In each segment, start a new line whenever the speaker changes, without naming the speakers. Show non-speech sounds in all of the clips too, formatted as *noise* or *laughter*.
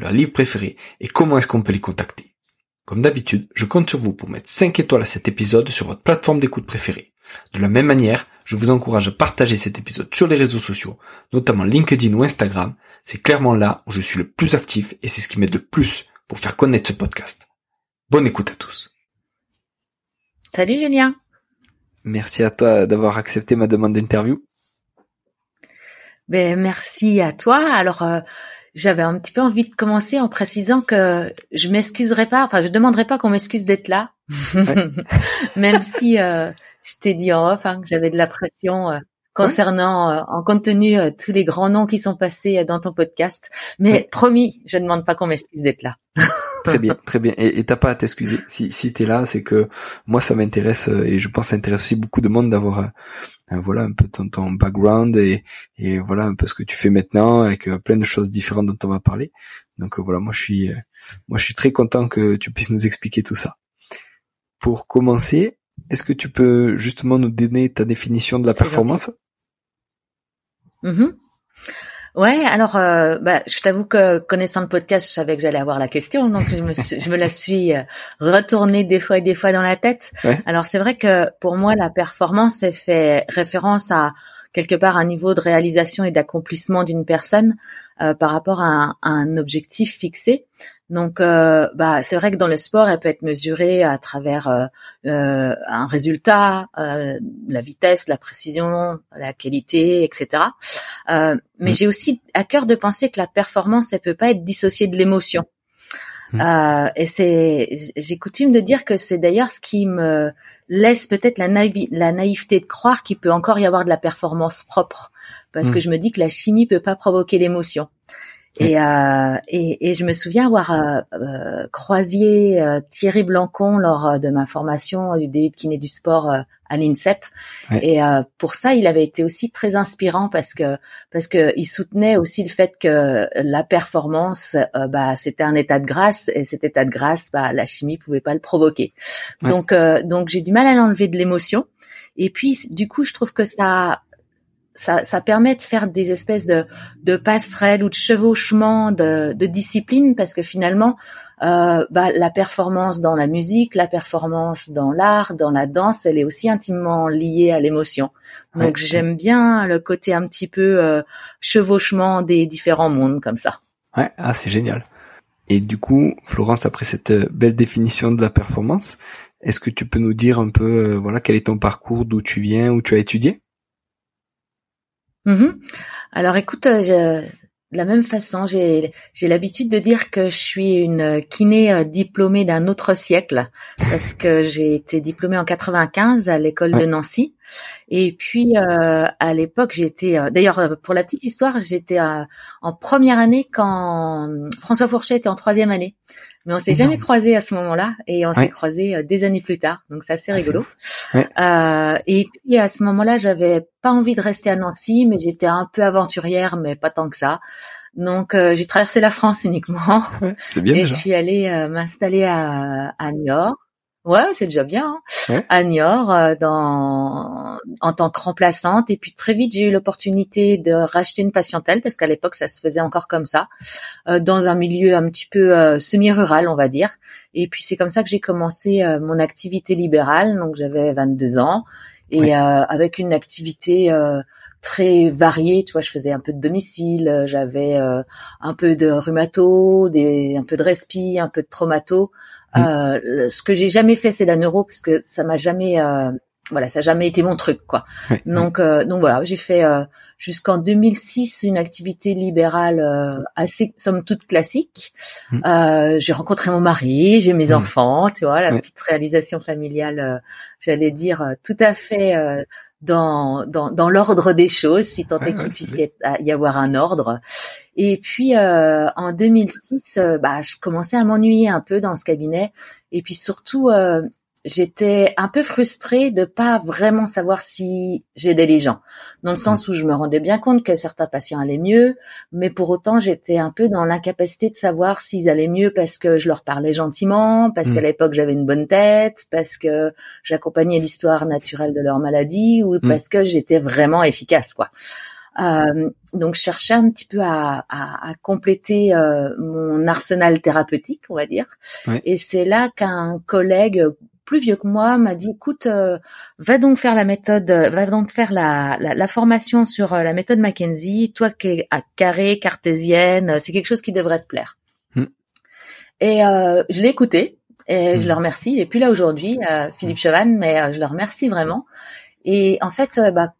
leur livre préféré et comment est-ce qu'on peut les contacter. Comme d'habitude, je compte sur vous pour mettre 5 étoiles à cet épisode sur votre plateforme d'écoute préférée. De la même manière, je vous encourage à partager cet épisode sur les réseaux sociaux, notamment LinkedIn ou Instagram. C'est clairement là où je suis le plus actif et c'est ce qui m'aide le plus pour faire connaître ce podcast. Bonne écoute à tous.
Salut Julien.
Merci à toi d'avoir accepté ma demande d'interview.
Ben merci à toi. Alors euh, j'avais un petit peu envie de commencer en précisant que je m'excuserai pas, enfin je demanderai pas qu'on m'excuse d'être là, *laughs* même si euh, je t'ai dit en off hein, que j'avais de la pression euh, concernant, euh, en compte tenu euh, tous les grands noms qui sont passés dans ton podcast. Mais promis, je ne demande pas qu'on m'excuse d'être là. *laughs*
très bien, très bien. Et t'as pas à t'excuser. Si, si t'es là, c'est que moi ça m'intéresse et je pense que ça intéresse aussi beaucoup de monde d'avoir voilà un peu ton, ton background et, et voilà un peu ce que tu fais maintenant avec plein de choses différentes dont on va parler. Donc voilà, moi je suis moi je suis très content que tu puisses nous expliquer tout ça. Pour commencer, est-ce que tu peux justement nous donner ta définition de la performance?
Mm Ouais, alors euh, bah, je t'avoue que connaissant le podcast, je savais que j'allais avoir la question, donc je me, *laughs* je me la suis euh, retournée des fois et des fois dans la tête. Alors c'est vrai que pour moi, la performance, elle fait référence à quelque part un niveau de réalisation et d'accomplissement d'une personne euh, par rapport à un, objectif fixé. Donc, euh, bah, c'est vrai que dans le sport, elle peut être mesurée à travers euh, un résultat, la vitesse, la précision, la qualité, etc. mais mm. j'ai aussi à cœur de penser que la performance, elle peut pas être dissociée de l'émotion. Mm. Euh, et c'est, j'ai coutume de dire que c'est d'ailleurs ce qui me laisse peut-être la, la naïveté de croire qu'il peut encore y avoir de la performance propre, parce mm. que je me dis que la chimie peut pas provoquer l'émotion. Et, euh, et, et, je me souviens avoir euh, euh croisé euh, Thierry Blancon lors euh, de ma formation du début de kiné du sport à l'INSEP. Et pour ça, il avait été aussi très inspirant parce que parce que il soutenait aussi le fait que la performance, bah, c'était un état de grâce et cet état de grâce, bah, la chimie pouvait pas le provoquer. Donc donc j'ai du mal à l'enlever de l'émotion. Et puis du coup, je trouve que ça ça, ça, permet de faire des espèces de, de passerelles ou de chevauchements de, de disciplines parce que finalement, euh, bah, la performance dans la musique, la performance dans l'art, dans la danse, elle est aussi intimement liée à l'émotion. Donc j'aime bien le côté un petit peu euh, chevauchement des différents mondes comme ça.
Ouais, ah c'est génial. Et du coup, Florence, après cette euh, belle définition de la performance, est-ce que tu peux nous dire un peu, euh, voilà, quel est ton parcours, d'où tu viens, où tu as étudié?
Mhm. Alors écoute, euh, de la même façon, j'ai l'habitude de dire que je suis une kiné euh, diplômée d'un autre siècle parce que j'ai été diplômée en 95 à l'école de Nancy. Et puis euh, à l'époque j'étais d'ailleurs pour la petite histoire j'étais en première année quand François Fourchet était en troisième année mais on s'est jamais croisé à ce moment-là et on s'est croisé euh, des années plus tard. Donc c'est assez ah, rigolo. Euh, et puis à ce moment-là, j'avais pas envie de rester à Nancy, mais j'étais un peu aventurière, mais pas tant que ça. Donc euh, j'ai traversé la France uniquement.
c'est bien.
Et je suis allée euh, m'installer à, à Niort. Ouais, c'est déjà bien. Hein. À Niort, euh, dans en tant que remplaçante. Et puis très vite, j'ai eu l'opportunité de racheter une patientèle parce qu'à l'époque, ça se faisait encore comme ça, euh, dans un milieu un petit peu euh, semi-rural, on va dire. Et puis c'est comme ça que j'ai commencé mon activité libérale. Donc j'avais 22 ans et avec une activité très varié. Tu vois, je faisais un peu de domicile, j'avais un peu de rhumato, des, un peu de respi, un peu de traumato. Mmh. ce que j'ai jamais fait, c'est la neuro parce que ça m'a jamais voilà, ça n'a jamais été mon truc, quoi. donc, euh, donc voilà, j'ai fait euh, jusqu'en 2006 une activité libérale euh, assez, somme toute classique. Mm. j'ai rencontré mon mari, j'ai mes mm. enfants, tu vois, la petite réalisation familiale, j'allais dire tout à fait dans dans, dans l'ordre des choses, si tant est qu'il puisse y avoir un ordre. Et puis en 2006, bah, je commençais à m'ennuyer un peu dans ce cabinet, et puis surtout j'étais un peu frustrée de pas vraiment savoir si j'aidais les gens, dans le mmh. sens où je me rendais bien compte que certains patients allaient mieux, mais pour autant j'étais un peu dans l'incapacité de savoir s'ils allaient mieux parce que je leur parlais gentiment, parce mmh. qu'à l'époque j'avais une bonne tête, parce que j'accompagnais l'histoire naturelle de leur maladie ou mmh. parce que j'étais vraiment efficace, quoi. Euh, donc je cherchais un petit peu à, à, à compléter euh, mon arsenal thérapeutique, on va dire. Et c'est là qu'un collègue plus vieux que moi m'a dit écoute euh, va donc faire la méthode va donc faire la, la, formation sur euh, la méthode Mackenzie toi qui es à carré cartésienne c'est quelque chose qui devrait te plaire hmm. et euh, je l'ai écouté et je hmm. le remercie et puis là aujourd'hui Philippe hmm. Chevan mais je le remercie vraiment et en fait bah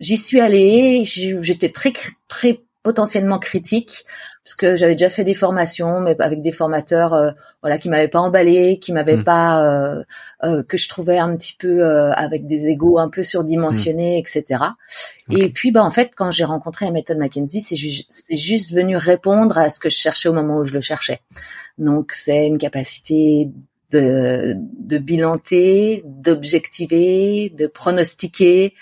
j'y suis allée j'étais très très potentiellement critique parce que j'avais déjà fait des formations mais avec des formateurs euh, voilà qui m'avaient pas emballé qui m'avaient mm. pas euh, euh, que je trouvais un petit peu euh, avec des égos un peu surdimensionnés etc et puis bah en fait quand j'ai rencontré la méthode McKenzie c'est c'est juste venu répondre à ce que je cherchais au moment où je le cherchais. Donc c'est une capacité de, de bilanter d'objectiver de pronostiquer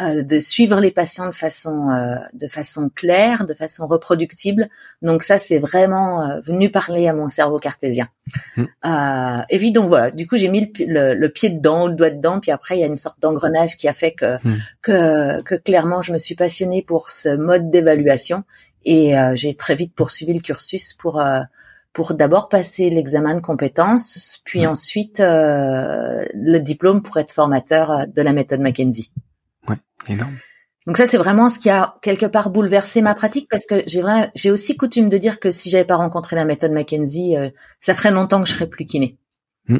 euh, de suivre les patients de façon euh, de façon claire, de façon reproductible. Donc ça, c'est vraiment euh, venu parler à mon cerveau cartésien. Mmh. et puis donc voilà, du coup j'ai mis le, pied dedans, le doigt dedans, puis après il y a une sorte d'engrenage qui a fait que, mmh. que que clairement je me suis passionnée pour ce mode d'évaluation et j'ai très vite poursuivi le cursus pour pour d'abord passer l'examen de compétences, puis mmh. ensuite le diplôme pour être formateur de la méthode Mackenzie.
Énorme.
Donc ça, c'est vraiment ce qui a quelque part bouleversé ma pratique parce que j'ai vrai, j'ai aussi coutume de dire que si j'avais pas rencontré la méthode Mackenzie, euh, ça ferait longtemps que je serais plus kiné.
Hmm.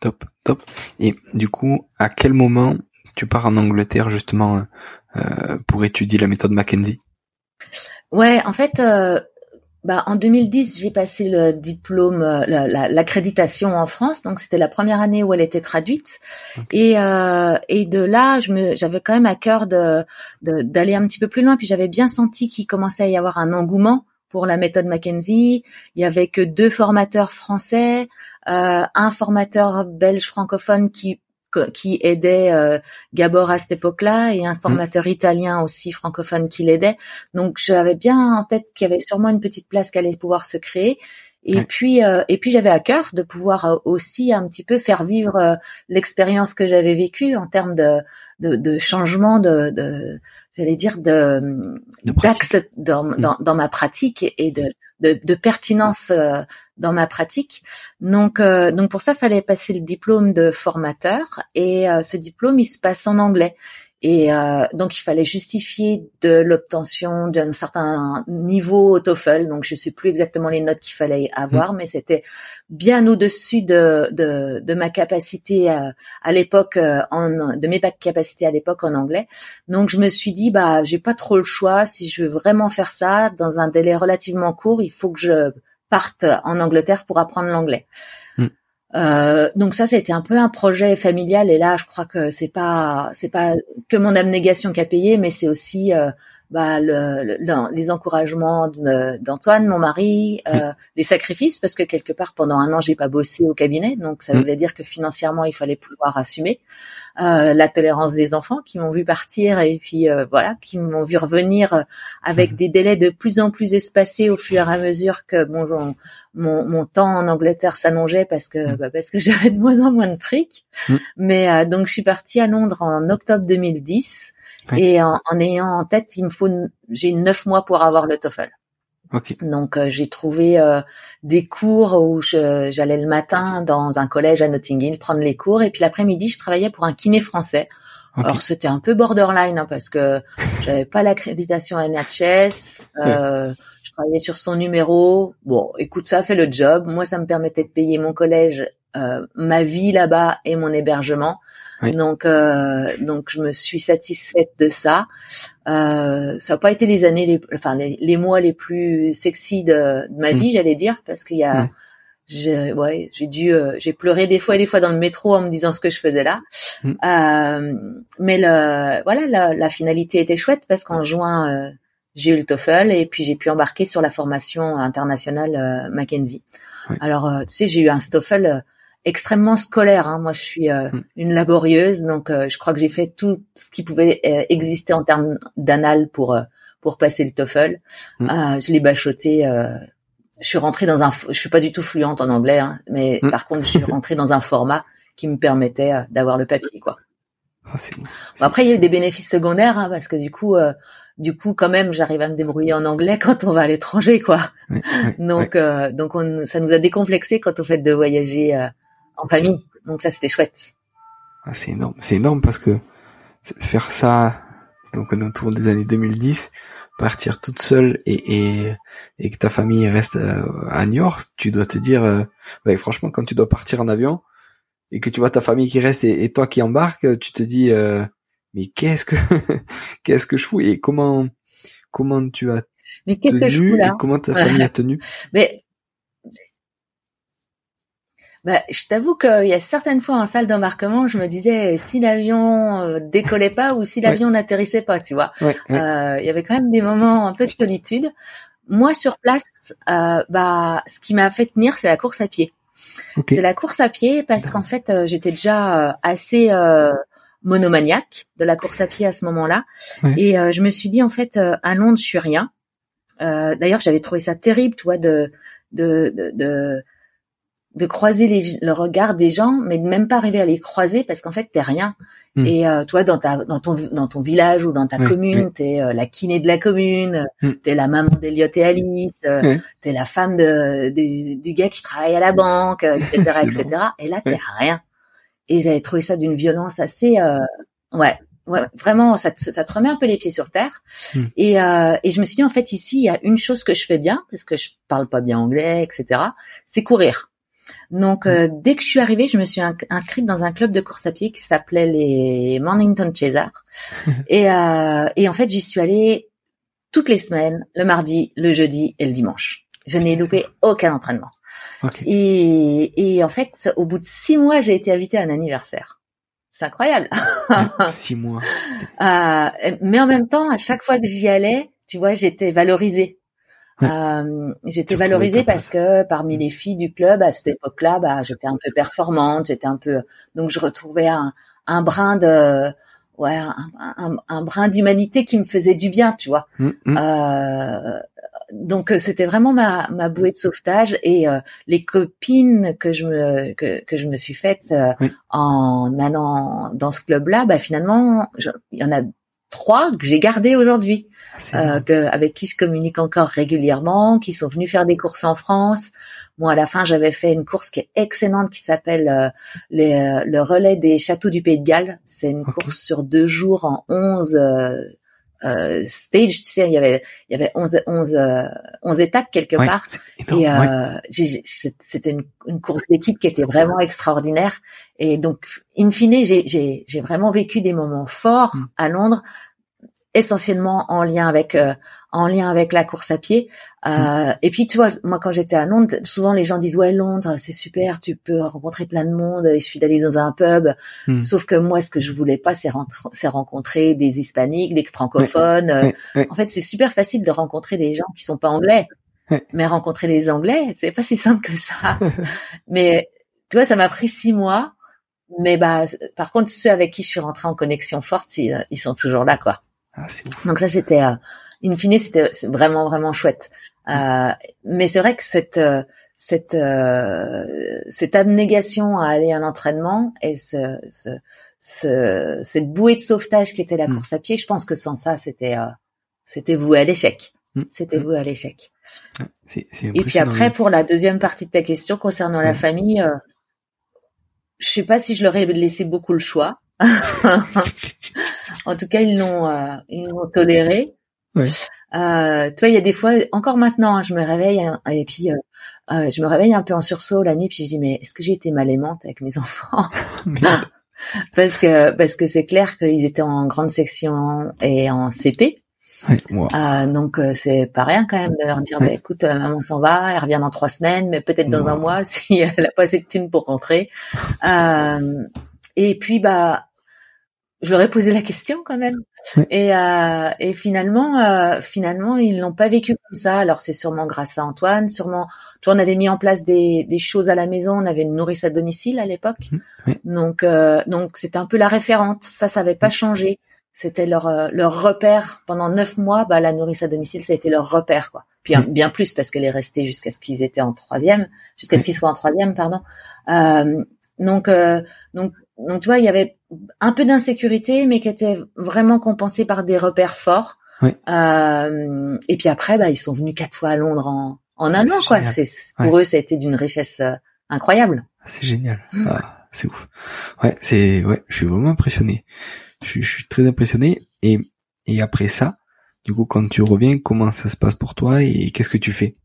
Top, top. Et du coup, à quel moment tu pars en Angleterre justement euh, pour étudier la méthode Mackenzie?
Ouais, en fait, euh, bah, en 2010, j'ai passé le diplôme, euh, l'accréditation en France. Donc, c'était la première année où elle était traduite. Et, euh, et de là, j'avais quand même à cœur de, d'aller un petit peu plus loin. Puis, j'avais bien senti qu'il commençait à y avoir un engouement pour la méthode Mackenzie. Il y avait que deux formateurs français, euh, un formateur belge francophone qui qui aidait euh, Gabor à cette époque-là et un formateur italien aussi francophone qui l'aidait. Donc j'avais bien en tête qu'il y avait sûrement une petite place qui allait pouvoir se créer. Et puis euh, et puis j'avais à cœur de pouvoir euh, aussi un petit peu faire vivre l'expérience que j'avais vécue en termes de de, de changement de, de j'allais dire de d'axe dans, mm. dans, dans ma pratique et de de, de pertinence dans ma pratique. Donc, euh, donc pour ça, fallait passer le diplôme de formateur et euh, ce diplôme, il se passe en anglais. Et euh, donc, il fallait justifier de l'obtention d'un certain niveau au TOEFL. Donc, je sais plus exactement les notes qu'il fallait avoir, mmh. mais c'était bien au-dessus de, de, de, ma capacité à, à l'époque en de mes capacités à l'époque en anglais. Donc, je me suis dit, bah, j'ai pas trop le choix. Si je veux vraiment faire ça dans un délai relativement court, il faut que je partent en Angleterre pour apprendre l'anglais. Euh, donc ça, c'était un peu un projet familial. Et là, je crois que c'est pas c'est pas que mon abnégation qui a payé, mais c'est aussi euh, bah, le, les encouragements d'Antoine, mon mari, euh, les sacrifices, parce que quelque part pendant un an j'ai pas bossé au cabinet, donc ça mm. voulait dire que financièrement il fallait pouvoir assumer euh, la tolérance des enfants qui m'ont vu partir et puis euh, voilà, qui m'ont vu revenir avec mm. des délais de plus en plus espacés au fur et à mesure que bon, mon, mon temps en Angleterre s'allongeait parce que mm. bah, parce que j'avais de moins en moins de fric. Mais euh, donc je suis partie à Londres en octobre 2010 et en, ayant en tête, il me faut, j'ai neuf mois pour avoir le TOEFL. Donc euh, j'ai trouvé euh, des cours où j'allais le matin dans un collège à Notting Hill prendre les cours et puis l'après-midi je travaillais pour un kiné français Alors c'était un peu borderline hein, parce que *laughs* j'avais pas l'accréditation NHS, euh, je travaillais sur son numéro. Bon, écoute, ça fait le job. Moi, ça me permettait de payer mon collège, euh, ma vie là-bas et mon hébergement. Donc, euh, donc je me suis satisfaite de ça. Euh, ça n'a pas été les années, les, enfin les, mois les plus sexy de, ma mm. vie, j'allais dire, parce qu'il y a, j'ai, ouais, j'ai dû, euh, j'ai pleuré des fois et des fois dans le métro en me disant ce que je faisais là. Mm. Euh, mais le, voilà, la, la, finalité était chouette parce qu'en juin, euh, j'ai eu le TOEFL et puis j'ai pu embarquer sur la formation internationale Mackenzie. Alors, tu sais, j'ai eu un TOEFL extrêmement scolaire. Hein. Moi, je suis euh, mm. une laborieuse, donc euh, je crois que j'ai fait tout ce qui pouvait euh, exister en termes d'anal pour pour passer le TOEFL. Mm. je l'ai bachoté. je suis rentrée dans un. Je suis pas du tout fluente en anglais, hein, mais mm. par contre, je suis *laughs* rentrée dans un format qui me permettait d'avoir le papier, quoi. Ah, après, il y a des bénéfices secondaires hein, parce que du coup, du coup, quand même, j'arrive à me débrouiller en anglais *laughs* quand on va à l'étranger, quoi. donc, donc, on, ça nous a décomplexé quand on fait de voyager en famille. Donc ça, c'était chouette.
Ah, c'est énorme. C'est énorme parce que faire ça, donc autour des années 2010, partir toute seule et, et, et que ta famille reste euh, à New York, tu dois te dire, euh, franchement, quand tu dois partir en avion et que tu vois ta famille qui reste et, toi qui embarques, tu te dis, euh, mais qu'est-ce que, *laughs* qu'est-ce que je fous et comment, comment tu as
mais qu'est-ce que je fous là
comment ta famille a tenu? *laughs*
Mais bah, je t'avoue qu'il y a certaines fois en salle d'embarquement, je me disais si l'avion euh, décollait pas ou si l'avion n'atterrissait pas, tu vois. Euh, il y avait quand même des moments un peu de solitude. Moi, sur place, euh, bah, ce qui m'a fait tenir, c'est la course à pied. C'est la course à pied parce qu'en fait, j'étais déjà assez monomaniaque de la course à pied à ce moment-là, et je me suis dit en fait, à Londres, je suis rien. D'ailleurs, j'avais trouvé ça terrible, tu vois, de de, de, de de croiser les, le regard des gens, mais de même pas arriver à les croiser parce qu'en fait t'es rien. Hmm. Et euh, toi dans ta dans ton dans ton village ou dans ta commune, t'es euh, la kiné de la commune, hmm. t'es la maman d'Eliott et Alice, euh, t'es la femme de, du gars qui travaille à la banque, etc., etc. Et là t'es rien. Et j'avais trouvé ça d'une violence assez ouais ouais, vraiment, ça te, ça te remet un peu les pieds sur terre. Hmm. Et, et je me suis dit, en fait, ici, il y a une chose que je fais bien, parce que je parle pas bien anglais, etc., c'est courir. Donc, euh, dès que je suis arrivée, je me suis inscrite dans un club de course à pied qui s'appelait les Mornington Chasers. *laughs* et, euh, et en fait, j'y suis allée toutes les semaines, le mardi, le jeudi et le dimanche. Je n'ai loupé aucun entraînement. Et, et en fait, au bout de six mois, j'ai été invitée à un anniversaire. C'est incroyable. *laughs*
six mois.
Euh, mais en même temps, à chaque fois que j'y allais, tu vois, j'étais valorisée. Euh, j'étais valorisée parce que parmi les filles du club à cette époque-là, bah, j'étais un peu performante, j'étais un peu, donc je retrouvais un, un brin de, ouais, un, un, brin d'humanité qui me faisait du bien, tu vois. Mmh, mmh. Euh, donc c'était vraiment ma, ma bouée de sauvetage et euh, les copines que je me que, que je me suis faites euh, en allant dans ce club-là, bah finalement il y en a trois que j'ai gardés aujourd'hui, ah, euh, avec qui je communique encore régulièrement, qui sont venus faire des courses en France. Moi, à la fin, j'avais fait une course qui est excellente, qui s'appelle euh, euh, le relais des châteaux du Pays de Galles. C'est une course sur deux jours en onze euh, stage, tu sais, il y avait il y avait 11 11 11 étapes quelque part. et euh, c'était une, une, course d'équipe qui était vraiment extraordinaire. Et donc in fine j'ai j'ai j'ai vraiment vécu des moments forts mm. à Londres essentiellement en lien avec euh, en lien avec la course à pied. Euh, mm. Et puis tu vois, moi quand j'étais à Londres, souvent les gens disent ouais Londres c'est super, tu peux rencontrer plein de monde, il suffit d'aller dans un pub. Mm. Sauf que moi ce que je voulais pas c'est rencontrer des hispaniques, des francophones. En fait c'est super facile de rencontrer des gens qui sont pas anglais, mais rencontrer des anglais c'est pas si simple que ça. *laughs* mais tu vois ça m'a pris six mois. Mais bah, par contre, ceux avec qui je suis rentrée en connexion forte, ils, ils sont toujours là, quoi. Ah, Donc ça, c'était, euh, in fine, c'était vraiment vraiment chouette. Euh, mais c'est vrai que cette euh, cette euh, cette abnégation à aller à l'entraînement et ce, ce, ce, cette bouée de sauvetage qui était la mm. course à pied, je pense que sans ça, c'était euh, c'était voué à l'échec. Mm. C'était mm. voué à l'échec. et puis après, pour la deuxième partie de ta question concernant la famille, euh, je sais pas si je leur ai laissé beaucoup le choix. *laughs* *laughs* en tout cas, ils l'ont, euh, ils l'ont toléré. Ouais. Euh, toi, il y a des fois, encore maintenant, hein, je me réveille hein, et puis euh, euh, je me réveille un peu en sursaut la nuit, puis je dis mais est-ce que j'ai été mal aimante avec mes *laughs* enfants? *laughs* Parce que parce que c'est clair qu'ils étaient en grande section et en CP. Ouais, donc c'est pas rien quand même de leur dire bah, écoute maman s'en va, elle revient dans trois semaines, mais peut-être dans un mois *laughs* si elle a pas assez de thunes pour rentrer. et puis bah je leur ai posé la question quand même. Et, euh, et finalement, euh, finalement, ils l'ont pas vécu comme ça. Alors c'est sûrement grâce à Antoine, sûrement. Toi, on avait mis en place des, des choses à la maison. On avait une nourrice à domicile à l'époque. Mmh, donc, euh, donc c'était un peu la référente. Ça, ça avait pas mmh. changé. C'était leur euh, leur repère pendant neuf mois. Bah, la nourrice à domicile, ça a été leur repère, quoi. Puis mmh. bien plus parce qu'elle est restée jusqu'à ce qu'ils étaient en troisième, jusqu'à ce qu'ils soient en troisième, pardon. Euh, donc, euh, donc donc tu vois, il y avait un peu d'insécurité, mais qui était vraiment compensé par des repères forts. Euh, et puis après, bah, ils sont venus quatre fois à Londres en, en un an, quoi. C'est pour eux, ça a été d'une richesse euh, incroyable.
C'est génial. Mmh. Ah, c'est ouf. Ouais, c'est ouais, je suis vraiment impressionné. Je, je, suis très impressionné. Et et après ça, du coup, quand tu reviens, comment ça se passe pour toi et qu'est-ce que tu fais?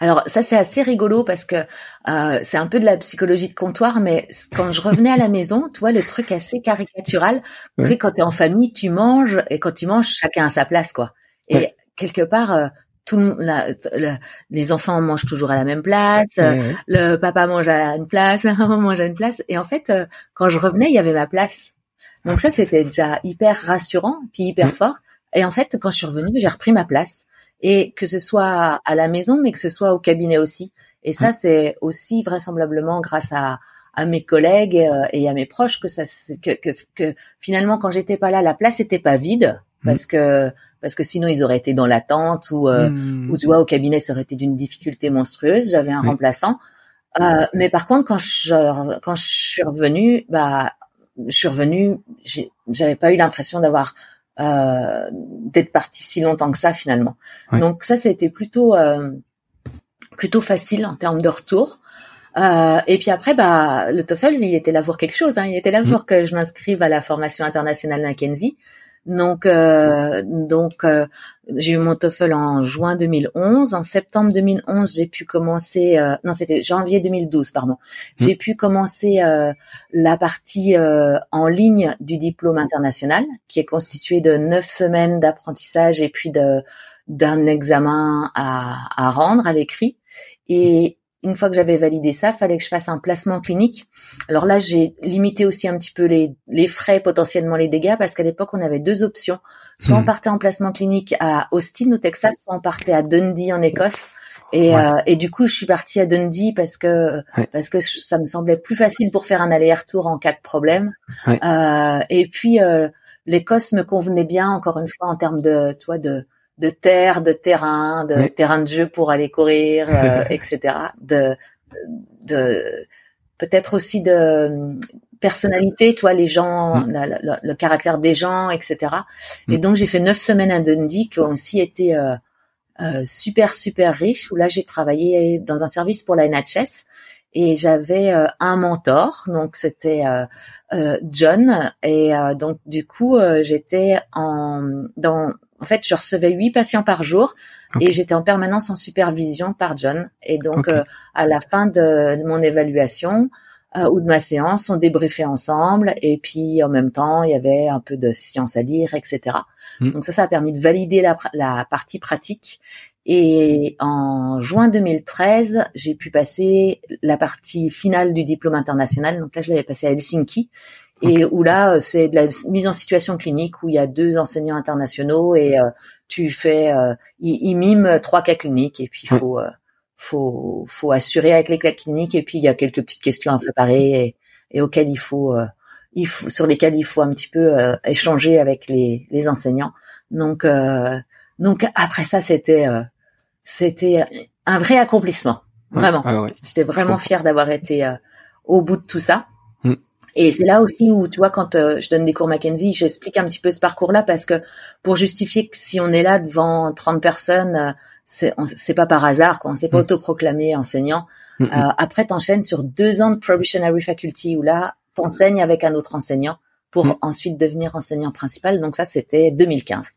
Alors ça c'est assez rigolo parce que euh, c'est un peu de la psychologie de comptoir, mais quand je revenais à la maison, tu vois le truc assez caricatural. Tu sais, quand t'es en famille, tu manges et quand tu manges, chacun à sa place quoi. Et quelque part, euh, tout la, les enfants mangent toujours à la même place, le papa mange à une place, *laughs* la maman mange à une place. Et en fait, euh, quand je revenais, il y avait ma place. Donc ah, ça c'était déjà hyper rassurant puis hyper fort. Et en fait, quand je suis revenue, j'ai repris ma place et que ce soit à la maison, mais que ce soit au cabinet aussi. Et ça, c'est aussi vraisemblablement grâce à, à mes collègues euh, et à mes proches que ça que, que, que finalement quand j'étais pas là la place était pas vide mmh. parce que parce que sinon ils auraient été dans l'attente ou euh, mmh. ou tu vois au cabinet ça aurait été d'une difficulté monstrueuse j'avais un remplaçant euh, mais par contre quand je quand je suis revenue bah je suis revenue j'avais pas eu l'impression d'avoir euh, d'être parti si longtemps que ça finalement. Donc ça, ça a été plutôt euh, plutôt facile en termes de retour. Euh, et puis après, bah, le TOEFL, il était là pour quelque chose. Hein. Il était là mm. pour que je m'inscrive à la formation internationale Mackenzie. Donc, euh, donc euh, j'ai eu mon TOEFL en juin 2011. En septembre 2011, j'ai pu commencer. Euh, non, c'était janvier 2012, pardon. Mmh. J'ai pu commencer la partie en ligne du diplôme international, qui est constitué de neuf semaines d'apprentissage et puis de d'un examen à, à rendre à l'écrit. Et une fois que j'avais validé ça, fallait que je fasse un placement clinique. Alors là, j'ai limité aussi un petit peu les, les frais, potentiellement les dégâts, parce qu'à l'époque, on avait deux options. Soit on hmm. partait en placement clinique à Austin, au Texas, soit on partait à Dundee, en Écosse. Et, euh, et du coup, je suis partie à Dundee parce que parce que ça me semblait plus facile pour faire un aller-retour en cas de problème. Euh, et puis euh, l'Écosse me convenait bien, encore une fois, en termes de, tu vois, de de terre, de terrain, de terrain de jeu pour aller courir, euh, *laughs* etc. De, de peut-être aussi de personnalité, toi, les gens, mm. le caractère des gens, etc. Et mm. donc j'ai fait neuf semaines à Dundee qui ont aussi été euh, euh, super super riches. Où là j'ai travaillé dans un service pour la NHS et j'avais un mentor, donc c'était John. Et donc du coup j'étais en dans en fait, je recevais huit patients par jour et j'étais en permanence en supervision par John. Et donc, euh, à la fin de, mon évaluation euh, ou de ma séance, on débriefait ensemble. Et puis, en même temps, il y avait un peu de science à lire, etc. Hmm. Donc ça, ça a permis de valider la, la partie pratique. Et en juin 2013, j'ai pu passer la partie finale du diplôme international. Donc là, je l'avais passé à Helsinki et où là euh, c'est de la mise en situation clinique où il y a deux enseignants internationaux et euh, tu fais euh, ils, miment trois cas cliniques et puis il faut faut faut assurer avec les cas cliniques et puis il y a quelques petites questions à préparer et, et auxquelles il faut il faut sur lesquelles il faut un petit peu échanger avec les les enseignants. Donc donc après ça c'était c'était un vrai accomplissement. Vraiment. J'étais vraiment fière d'avoir été au bout de tout ça et c'est là aussi où, tu vois, quand euh, je donne des cours Mackenzie, j'explique un petit peu ce parcours-là parce que pour justifier que si on est là devant 30 personnes, euh, c'est, c'est pas par hasard, quoi. On s'est pas mm. autoproclamé enseignant. Mm, mm. Euh, après, t'enchaînes sur deux ans de probationary faculty où là, t'enseignes avec un autre enseignant pour
Mm.
ensuite devenir enseignant principal. Donc ça, c'était 2015.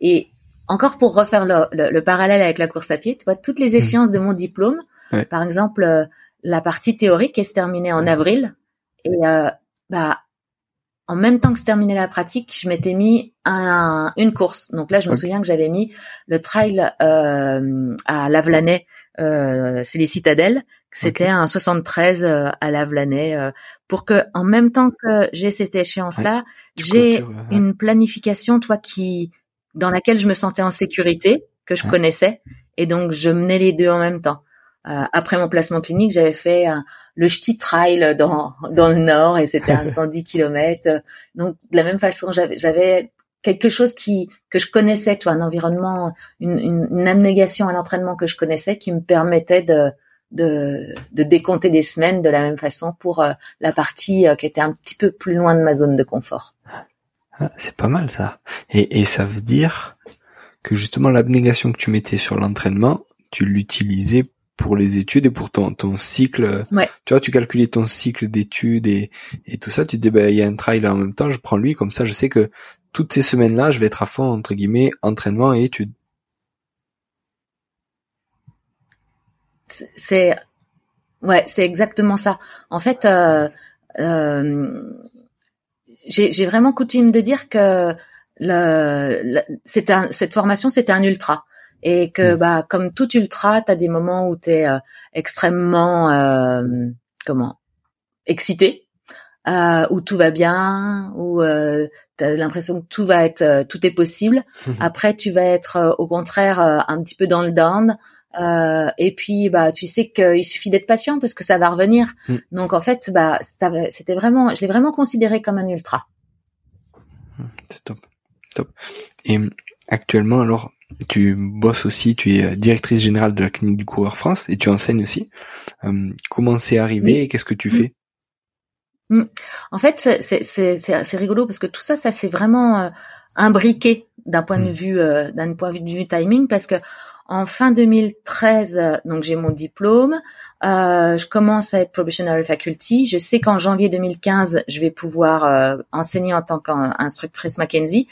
Et encore pour refaire le, le- le parallèle avec la course à pied, tu vois, toutes les échéances de mon diplôme,
Mm. Ouais.
par exemple, euh, la partie théorique est se terminée en avril. Et euh, bah, en même temps que se terminait la pratique, je m'étais mis un, une course. Donc là, je me souviens que j'avais mis le trail euh, à Lavelanet, euh, c'est les citadelles. C'était un 73 euh, à Lavelanet euh, pour que, en même temps que j'ai cette échéance-là, j'ai une planification, toi, qui dans laquelle je me sentais en sécurité, que je
Ouais.
connaissais, et donc je menais les deux en même temps. Euh, après mon placement clinique, j'avais fait un- le Ch'ti Trail dans dans le Nord, et c'était un 110 km. Donc de la même façon, j'avais quelque chose qui que je connaissais, toi, un environnement, une, une, une abnégation à l'entraînement que je connaissais, qui me permettait de de, de décompter les semaines de la même façon pour euh, la partie euh, qui était un petit peu plus loin de ma zone de confort.
Ah, c'est pas mal ça. Et, et ça veut dire que justement l'abnégation que tu mettais sur l'entraînement, tu l'utilisais pour les études et pour ton, ton cycle.
Ouais.
Tu vois, tu calculais ton cycle d'études et, et tout ça. Tu te dis, ben, il y a un trail en même temps, je prends lui, comme ça je sais que toutes ces semaines-là, je vais être à fond, entre guillemets, entraînement et études.
C'est- ouais, c'est exactement ça. En fait, euh, euh, j'ai vraiment coutume de dire que le, un, cette formation c'était un ultra et que
Mm.
bah comme tout ultra, tu as des moments où tu es extrêmement euh, comment excité, euh, où tout va bien, où euh, tu as l'impression que tout va être euh, tout est possible. *laughs* Après, tu vas être euh, au contraire euh, un petit peu dans le down. Euh, et puis, bah, tu sais qu'il suffit d'être patient parce que ça va revenir.
Mm.
Donc, en fait, bah, c'était vraiment, je l'ai vraiment considéré comme un ultra.
C'est top. Top. Et actuellement, alors, tu bosses aussi, tu es euh, directrice générale de la clinique du coureur France et tu enseignes aussi. Hum, comment c'est arrivé
Oui.
et qu'est-ce que tu
Mm.
fais
En fait, c'est- rigolo parce que tout ça, ça c'est vraiment euh, imbriqué d'un point de
Mm.
vue euh, d'un point de vue timing parce que en fin 2013, euh, donc j'ai mon diplôme, euh, je commence à être probationary faculty. Je sais qu'en janvier 2015, je vais pouvoir euh, enseigner en tant qu'instructrice Mackenzie.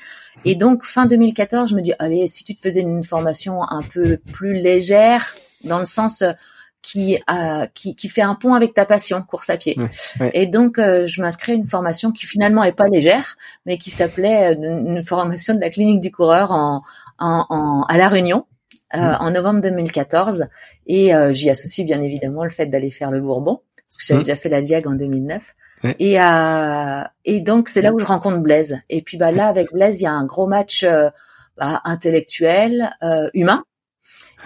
Et donc fin 2014, je me dis allez, si tu te faisais une formation un peu plus légère, dans le sens euh, qui, euh, qui qui fait un pont avec ta passion, course à pied.
Ouais, ouais.
Et donc euh, je m'inscris à une formation qui finalement est pas légère, mais qui s'appelait euh, une, une formation de la clinique du coureur en, en, en- à la Réunion. Euh,
Mhm.
en novembre 2014 et euh, j'y associe bien évidemment le fait d'aller faire le Bourbon parce que j'avais
Mhm.
déjà fait la Diag en 2009
Ouais.
et euh, et donc c'est là où je rencontre Blaise et puis bah là avec Blaise il y a un gros match bah, intellectuel humain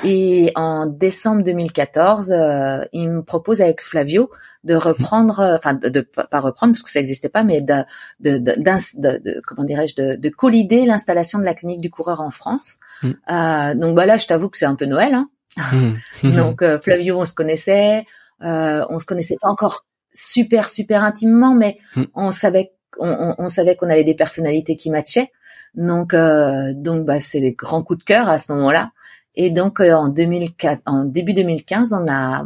et en décembre 2014 euh, il me propose avec Flavio de reprendre euh, enfin de, de pas reprendre parce que ça n'existait pas mais de de, de, comment dirais-je de, de collider l'installation de la clinique du coureur en France
Mm.
euh, donc bah là je t'avoue que c'est un peu Noël hein.
Hum. *laughs* *laughs*
Donc euh, Flavio, on se connaissait, euh, on se connaissait pas encore super super intimement, mais
Mm.
on savait on, on- on savait qu'on avait des personnalités qui matchaient. Donc euh, donc bah c'est des grands coups de cœur à ce moment-là. Et donc euh, en 2004, en début 2015, on a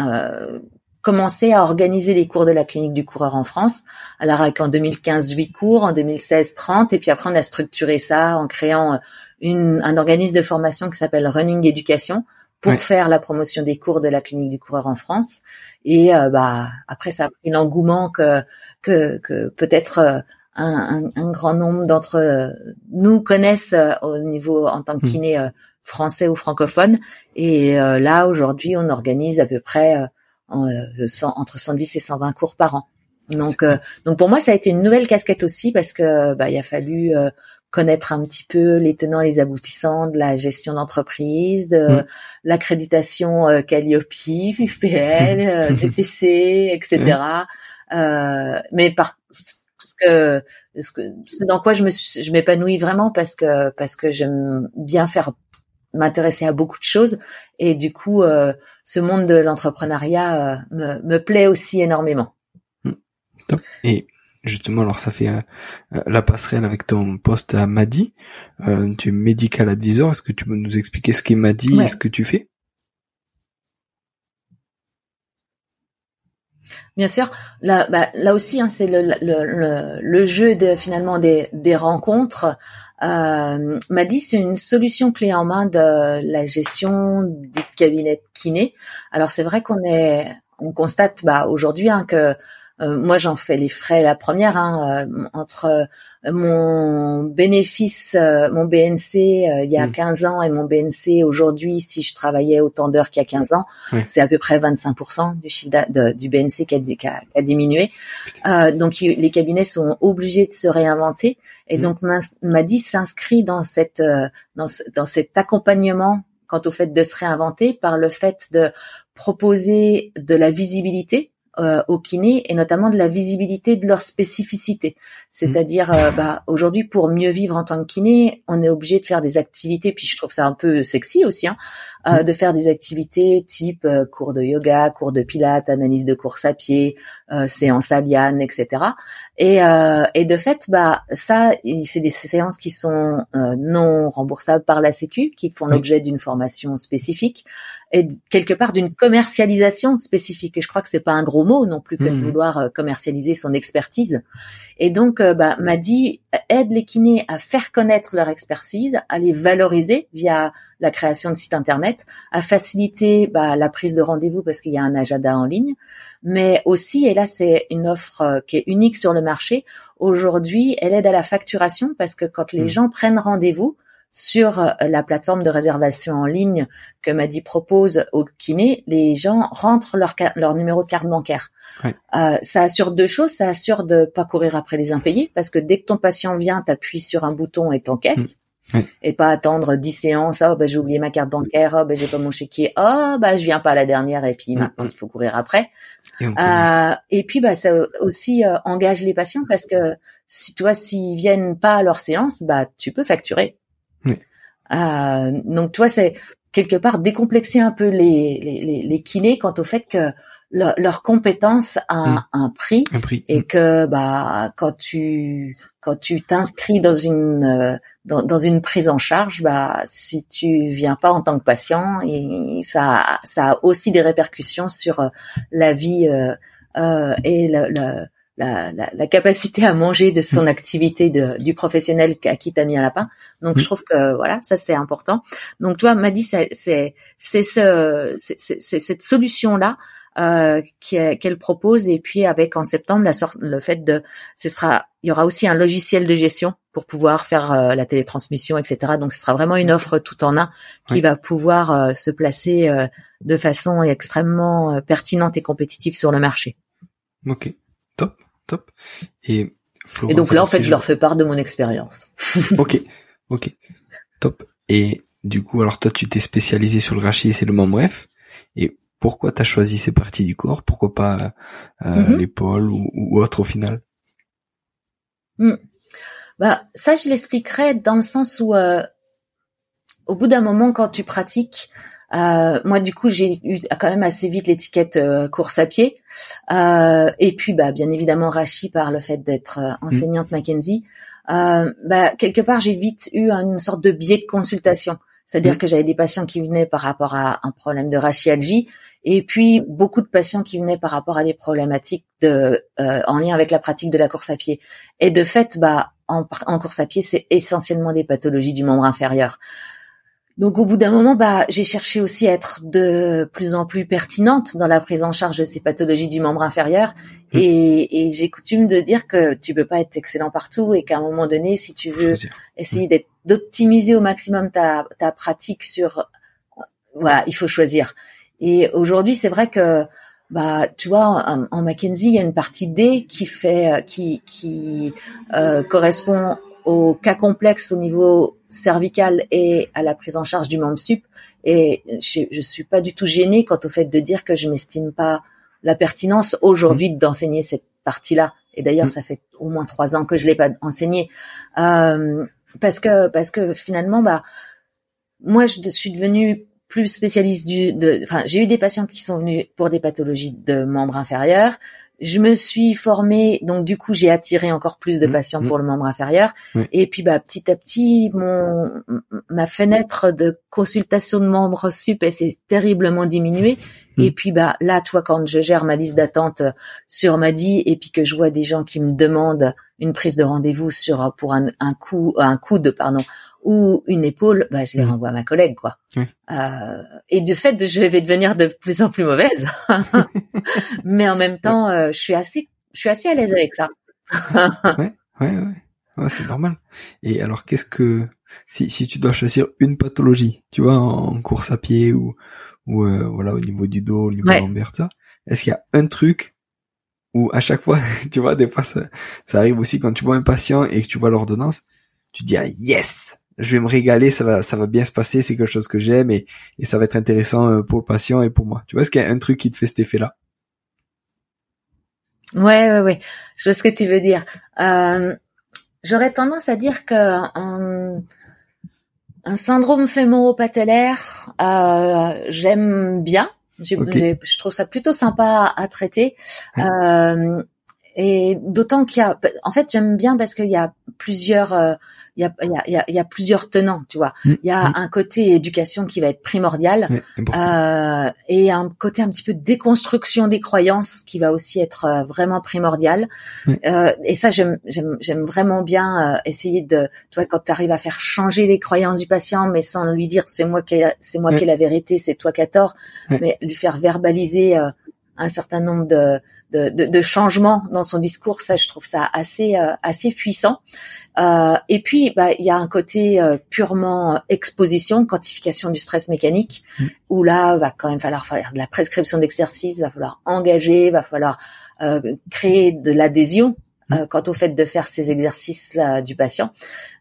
euh, commencé à organiser les cours de la clinique du coureur en France. Alors avec en 2015 8 cours, en 2016 30, et puis après on a structuré ça en créant euh, une, un organisme de formation qui s'appelle Running Education pour faire la promotion des cours de la clinique du coureur en France. Et euh, bah après ça a pris l'engouement que que, que peut-être euh, un, un, un grand nombre d'entre nous connaissent euh, au niveau en tant que
Mm.
kiné euh, français ou francophone. Et euh, là aujourd'hui, on organise à peu près euh, en, euh, 100 entre 110 et 120 cours par an. Donc euh, donc pour moi, ça a été une nouvelle casquette aussi parce que bah il a fallu euh, connaître un petit peu les tenants, les aboutissants de la gestion d'entreprise, de
Mm.
l'accréditation euh, Calliope, *laughs* euh, DPC, etc. Euh, mais par ce que, ce que ce dans quoi je me je m'épanouis vraiment parce que parce que j'aime bien faire m'intéresser à beaucoup de choses et du coup euh, ce monde de l'entrepreneuriat euh, me, me plaît aussi énormément.
Top. Et justement, alors ça fait euh, euh, la passerelle avec ton poste à Madi. Euh, tu es medical advisor. Est-ce que tu peux nous expliquer ce qu'est Madi
Ouais.
et ce que tu fais?
Bien sûr, là, bah, là aussi, hein, c'est le, le, le, le, jeu de finalement des, des rencontres. Euh, m'a dit c'est une solution clé en main de la gestion du cabinet kiné. Alors c'est vrai qu'on est, on constate bah, aujourd'hui hein, que euh, moi, j'en fais les frais la première hein, euh, entre euh, mon bénéfice, mon BNC il y a 15 mm. ans et mon BNC aujourd'hui, si je travaillais autant d'heures qu'il y a 15 ans, c'est à peu près 25% du chiffre du BNC qui a, a, diminué. donc les cabinets sont obligés de se réinventer et mm. donc m'a dit s'inscrit dans cette dans, dans cet accompagnement quant au fait de se réinventer par le fait de proposer de la visibilité euh, au kiné et notamment de la visibilité de leur spécificité. C'est-à-dire, euh, bah, aujourd'hui, pour mieux vivre en tant que kiné, on est obligé de faire des activités, puis je trouve ça un peu sexy aussi, hein, euh, de faire des activités type euh, cours de yoga, cours de pilates, analyse de course à pied, euh, séance à liane, etc. Et, euh, et de fait, bah, ça, c'est des séances qui sont non remboursables par la Sécu, qui font l'objet d'une formation spécifique et quelque part d'une commercialisation spécifique. Et je crois que c'est pas un gros mot non plus que de mmh. vouloir commercialiser son expertise. Et donc, euh, bah, m'a dit aide les kinés à faire connaître leur expertise, à les valoriser via la création de sites internet, à faciliter bah, la prise de rendez-vous parce qu'il y a un agenda en ligne, mais aussi, et là c'est une offre euh, qui est unique sur le marché, aujourd'hui, elle aide à la facturation parce que quand les mmh. gens prennent rendez-vous, sur euh, la plateforme de réservation en ligne que Madi propose au kiné, les gens rentrent leur, leur numéro de carte bancaire. Euh, ça assure deux choses. Ça assure de pas courir après les impayés parce que dès que ton patient vient, t'appuies sur un bouton et t'encaisses. Mmh. Et pas attendre dix séances. Oh, bah, j'ai oublié ma carte bancaire. Oh, bah, j'ai pas mon chéquier. Oh, bah, je viens pas à la dernière. Et puis, mmh. maintenant, il faut courir après. Et, euh, et puis, bah, ça aussi euh, engage les patients parce que si toi, s'ils viennent pas à leur séance, bah, tu peux facturer. Euh, donc, toi, c'est quelque part décomplexer un peu les, les, les, kinés quant au fait que leur, compétence a mm. un, prix, et mm. que bah quand tu quand tu t'inscris dans une euh, dans, dans, une prise en charge, bah si tu viens pas en tant que patient, et ça ça a aussi des répercussions sur euh, la vie euh, euh, et le, le la, la, la, capacité à manger de son mm. activité de, du professionnel à qui t'as mis un lapin. Donc je trouve que voilà, ça c'est important. Donc toi, m'a dit c'est c'est c'est ce, c'est cette solution là euh, qu'elle propose. Et puis avec en septembre la sorte le fait de ce sera il y aura aussi un logiciel de gestion pour pouvoir faire euh, la télétransmission etc donc ce sera vraiment une offre tout en un qui va pouvoir euh, se placer euh, de façon extrêmement pertinente et compétitive sur le marché.
Ok. Top top. Et,
et donc là, en fait, je leur fais part de mon expérience. *laughs*
ok, ok, top. Et du coup, alors toi, tu t'es spécialisé sur le rachis et le membre bref. Et pourquoi tu as choisi ces parties du corps? Pourquoi pas euh, mm-hmm. l'épaule ou, autre au final?
Mm. Bah ça, je l'expliquerai dans le sens où, euh, au bout d'un moment, quand tu pratiques, euh, moi, du coup, j'ai eu quand même assez vite l'étiquette euh, course à pied. Euh, et puis, bah, bien évidemment, rachi par le fait d'être euh, enseignante Mackenzie. bah, quelque part, j'ai vite eu une sorte de biais de consultation. C'est-à-dire que j'avais des patients qui venaient par rapport à un problème de rachialgie et puis beaucoup de patients qui venaient par rapport à des problématiques de, en lien avec la pratique de la course à pied. Et de fait, bah, en, en course à pied, c'est essentiellement des pathologies du membre inférieur. Donc au bout d'un moment, bah, j'ai cherché aussi à être de plus en plus pertinente dans la prise en charge de ces pathologies du membre inférieur. Mmh. Et, j'ai coutume de dire que tu peux pas être excellent partout et qu'à un moment donné, si tu veux essayer d'être d'optimiser au maximum ta, ta pratique sur, voilà, il faut choisir. Et aujourd'hui, c'est vrai que bah tu vois en, en, Mackenzie il y a une partie D qui fait qui qui euh, correspond au cas complexe au niveau cervical et à la prise en charge du membre sup. Et je, je suis pas du tout gênée quant au fait de dire que je m'estime pas la pertinence aujourd'hui mmh. d'enseigner cette partie-là. Et d'ailleurs, mmh. ça fait au moins trois ans que je l'ai pas enseigné euh, parce que parce que finalement, bah moi, je suis devenue plus spécialiste du. De, enfin, j'ai eu des patients qui sont venus pour des pathologies de membres inférieurs je me suis formée, donc du coup j'ai attiré encore plus de mmh, patients mmh. pour le membre inférieur. Et puis bah petit à petit, mon ma fenêtre de consultation de membres sup s'est terriblement diminuée. Mmh. Et puis bah là, toi, quand je gère ma liste d'attente sur Madi et puis que je vois des gens qui me demandent une prise de rendez-vous sur pour un, un coup un coude pardon ou une épaule, bah, je les renvoie à ma collègue, quoi. Euh, et du fait, je vais devenir de plus en plus mauvaise. *laughs* Mais en même temps, euh, je suis assez, je suis assez à l'aise avec ça.
ouais, ouais, ouais. c'est normal. Et alors, qu'est-ce que, si, si tu dois choisir une pathologie, tu vois, en, course à pied ou, ou euh, voilà, au niveau du dos, au niveau de ça, est-ce qu'il y a un truc où à chaque fois, *laughs* tu vois, des fois, ça, ça arrive aussi quand tu vois un patient et que tu vois l'ordonnance, tu dis ah yes je vais me régaler, ça va, ça va bien se passer, c'est quelque chose que j'aime et, et ça va être intéressant euh, pour le patient et pour moi. Tu vois, est-ce qu'il y a un truc qui te fait cet effet-là?
Ouais, ouais, ouais. Je vois ce que tu veux dire. Euh, J'aurais tendance à dire que un, un syndrome fémoro-patellaire, euh, j'aime bien. Je trouve ça plutôt sympa à, traiter. Euh, et d'autant qu'il y a, en fait, j'aime bien parce qu'il y a plusieurs, euh, il y a, y a, y a plusieurs tenants, tu vois. Mm, il y a mm. un côté éducation qui va être primordial euh, et un côté un petit peu déconstruction des croyances qui va aussi être euh, vraiment primordial. Euh, et ça, j'aime, vraiment bien euh, essayer de, tu vois, quand tu arrives à faire changer les croyances du patient, mais sans lui dire c'est moi qui, c'est moi qui ai la vérité, c'est toi qui as tort, mais lui faire verbaliser un certain nombre de de, de, de, changements dans son discours. Ça, je trouve ça assez euh, assez puissant. Euh, et puis, bah, il y a un côté euh, purement exposition, quantification du stress mécanique, mmh. où là, va quand même falloir faire de la prescription d'exercice, va falloir engager, va falloir euh, créer de l'adhésion mmh. quant au fait de faire ces exercices-là du patient,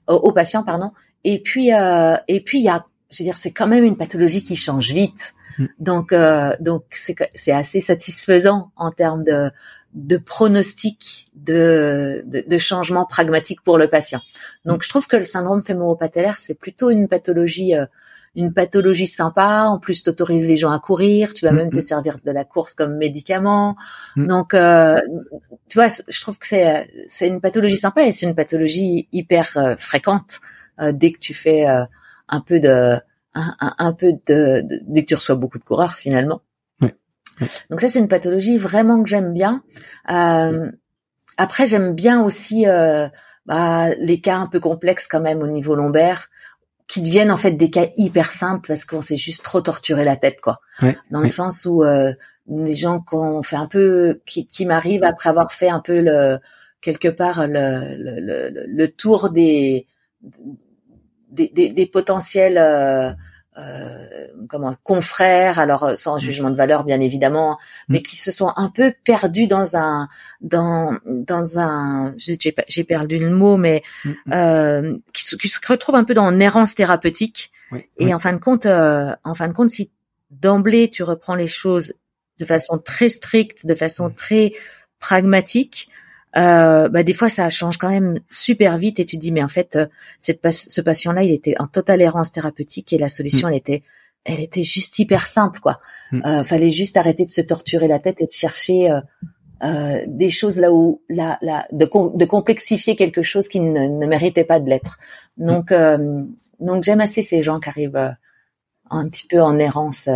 au, patient, pardon. Et puis, et puis, il y a, je veux dire, c'est quand même une pathologie qui change vite. Mm. Donc, euh, donc c'est c'est assez satisfaisant en termes de de pronostic de, de, de changement pragmatique pour le patient. Donc, je trouve que le syndrome fémoro-patellaire, c'est plutôt une pathologie euh, une pathologie sympa. En plus, t'autorises les gens à courir. Tu vas même te mm-hmm. servir de la course comme médicament. Mm. Donc, euh, tu vois, je trouve que c'est c'est une pathologie sympa et c'est une pathologie hyper euh, fréquente dès que tu fais un peu de un, peu de, dès que tu reçois beaucoup de coureurs finalement. Donc ça c'est une pathologie vraiment que j'aime bien. Euh, après j'aime bien aussi euh, bah, les cas un peu complexes quand même au niveau lombaire qui deviennent en fait des cas hyper simples parce qu'on s'est juste trop torturé la tête quoi. Dans le sens où euh, les gens qu'on fait un peu qui, qui m'arrivent après avoir fait un peu le quelque part le, le, le tour des des, des, des potentiels euh, euh, comment confrères, alors euh, sans mm. jugement de valeur bien évidemment, mm. mais qui se sont un peu perdus dans un dans dans un j'ai perdu le mot, mais mm, euh, qui, se, qui, se retrouvent un peu dans une errance thérapeutique. et en fin de compte, euh, en fin de compte, si d'emblée tu reprends les choses de façon très stricte, de façon très pragmatique, euh, bah des fois ça change quand même super vite et tu dis mais en fait euh, cette ce patient là il était en totale errance thérapeutique et la solution mm. elle était elle était juste hyper simple quoi mm. euh, fallait juste arrêter de se torturer la tête et de chercher euh, euh des choses là où la, la de, de complexifier quelque chose qui ne, ne méritait pas de l'être donc mm. donc j'aime assez ces gens qui arrivent un petit peu en errance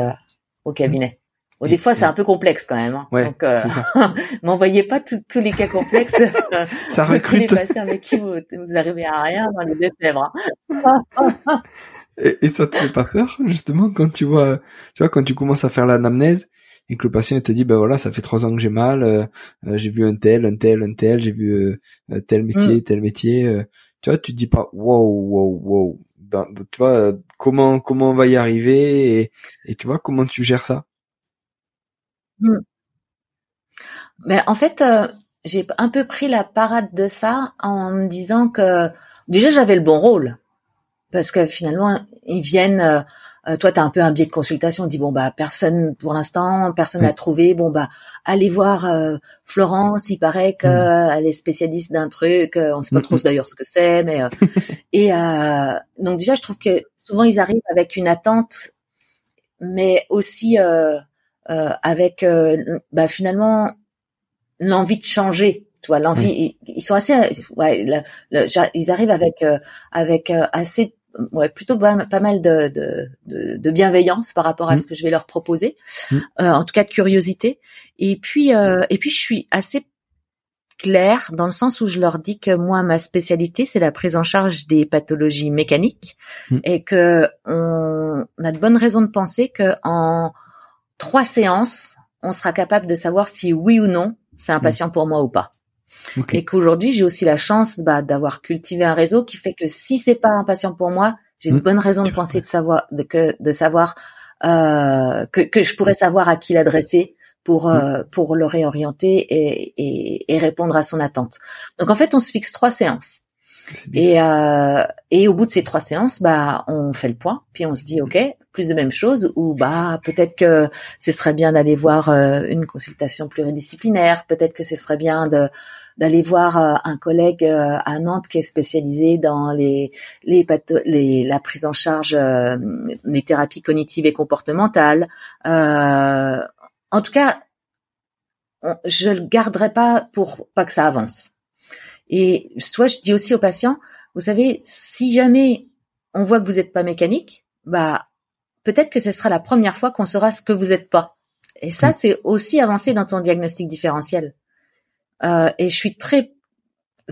au cabinet des fois, c'est un peu complexe quand même. Hein. Donc, euh, *laughs* m'envoyez pas tous les cas complexes. *laughs*
ça recrute.
Tous les patients avec qui vous, vous arrivez à rien dans les deux
et, et, ça te fait pas peur, justement, quand tu vois, tu vois, quand tu commences à faire l'anamnèse et que le patient te dit, ben voilà, ça fait trois ans que j'ai mal, euh, euh, j'ai vu un tel, un tel, un tel, j'ai vu euh, tel métier, mm. tel métier. tu vois, tu te dis pas, wow, wow, wow. tu vois, comment comment on va y arriver et, et tu vois comment tu gères ça?
Mmh. Mais en fait, euh, j'ai un peu pris la parade de ça en me disant que déjà j'avais le bon rôle parce que finalement ils viennent. Euh, euh, toi, tu as un peu un biais de consultation. On dit bon bah personne pour l'instant, personne n'a trouvé. Bon bah allez voir Florence. Il paraît qu'elle mmh. est spécialiste d'un truc. on sait pas trop mmh. d'ailleurs ce que c'est, mais *laughs* et donc déjà je trouve que souvent ils arrivent avec une attente, mais aussi euh, avec euh, bah, finalement l'envie de changer. Tu l'envie, ils, sont assez, ouais, ils arrivent avec avec assez ouais, plutôt pas, mal de, de, de, bienveillance par rapport à mmh. ce que je vais leur proposer, mmh. euh, en tout cas de curiosité. Et puis, euh, et puis je suis assez claire dans le sens où je leur dis que moi ma spécialité c'est la prise en charge des pathologies mécaniques mmh. et que on, a de bonnes raisons de penser que en trois séances on sera capable de savoir si oui ou non c'est un patient pour moi ou pas. Et qu'aujourd'hui, j'ai aussi la chance bah, d'avoir cultivé un réseau qui fait que si c'est pas un patient pour moi, j'ai une hmm. bonne raison de penser de savoir de, que de savoir euh, que, que je pourrais savoir à qui l'adresser pour hmm. euh, pour le réorienter et, et, et, répondre à son attente. Donc en fait, on se fixe trois séances. Et, euh, et au bout de ces trois séances, bah, on fait le point, puis on se dit, ok, plus de même chose, ou bah, peut-être que ce serait bien d'aller voir euh, une consultation pluridisciplinaire, peut-être que ce serait bien de d'aller voir euh, un collègue euh, à Nantes qui est spécialisé dans les les, les la prise en charge des thérapies cognitives et comportementales. en tout cas, je le garderai pas pour pas que ça avance. Et soit je dis aussi aux patients, vous savez, si jamais on voit que vous n'êtes pas mécanique, bah peut-être que ce sera la première fois qu'on saura ce que vous n'êtes pas. Et ça, mmh. c'est aussi avancer dans ton diagnostic différentiel. Euh, et je suis très